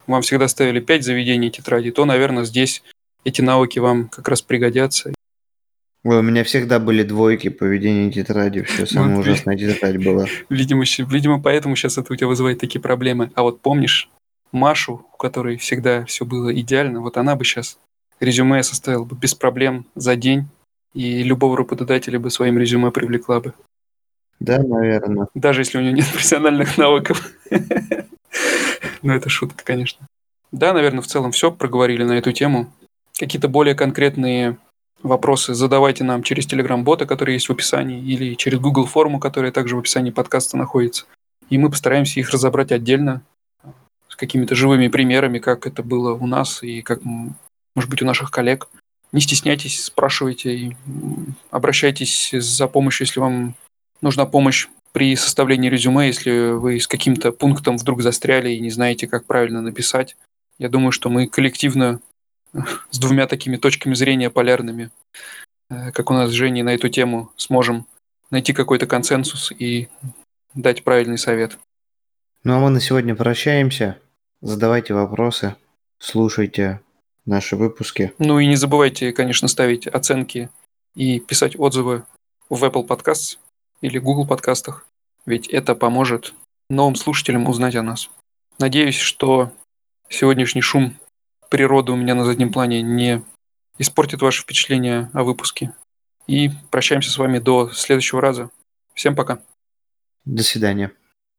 вам всегда ставили 5 заведений тетради, то, наверное, здесь эти навыки вам как раз пригодятся. Ой, у меня всегда были двойки по ведению тетради, все самая вот, ужасная тетрадь была. Видимо, видимо, поэтому сейчас это у тебя вызывает такие проблемы. А вот помнишь Машу, у которой всегда все было идеально, вот она бы сейчас резюме составила бы без проблем за день, и любого работодателя бы своим резюме привлекла бы. Да, наверное. Даже если у него нет профессиональных навыков. Ну, это шутка, конечно. Да, наверное, в целом все проговорили на эту тему. Какие-то более конкретные вопросы задавайте нам через Telegram-бота, который есть в описании, или через Google форму, которая также в описании подкаста находится. И мы постараемся их разобрать отдельно с какими-то живыми примерами, как это было у нас и как, может быть, у наших коллег. Не стесняйтесь, спрашивайте и обращайтесь за помощью, если вам нужна помощь при составлении резюме, если вы с каким-то пунктом вдруг застряли и не знаете, как правильно написать. Я думаю, что мы коллективно с двумя такими точками зрения полярными, э, как у нас с Женей на эту тему, сможем найти какой-то консенсус и дать правильный совет. Ну а мы на сегодня прощаемся. Задавайте вопросы, слушайте наши выпуски. Ну и не забывайте, конечно, ставить оценки и писать отзывы в Apple Podcasts или Google подкастах, ведь это поможет новым слушателям узнать о нас. Надеюсь, что сегодняшний шум природы у меня на заднем плане не испортит ваше впечатление о выпуске. И прощаемся с вами до следующего раза. Всем пока. До свидания.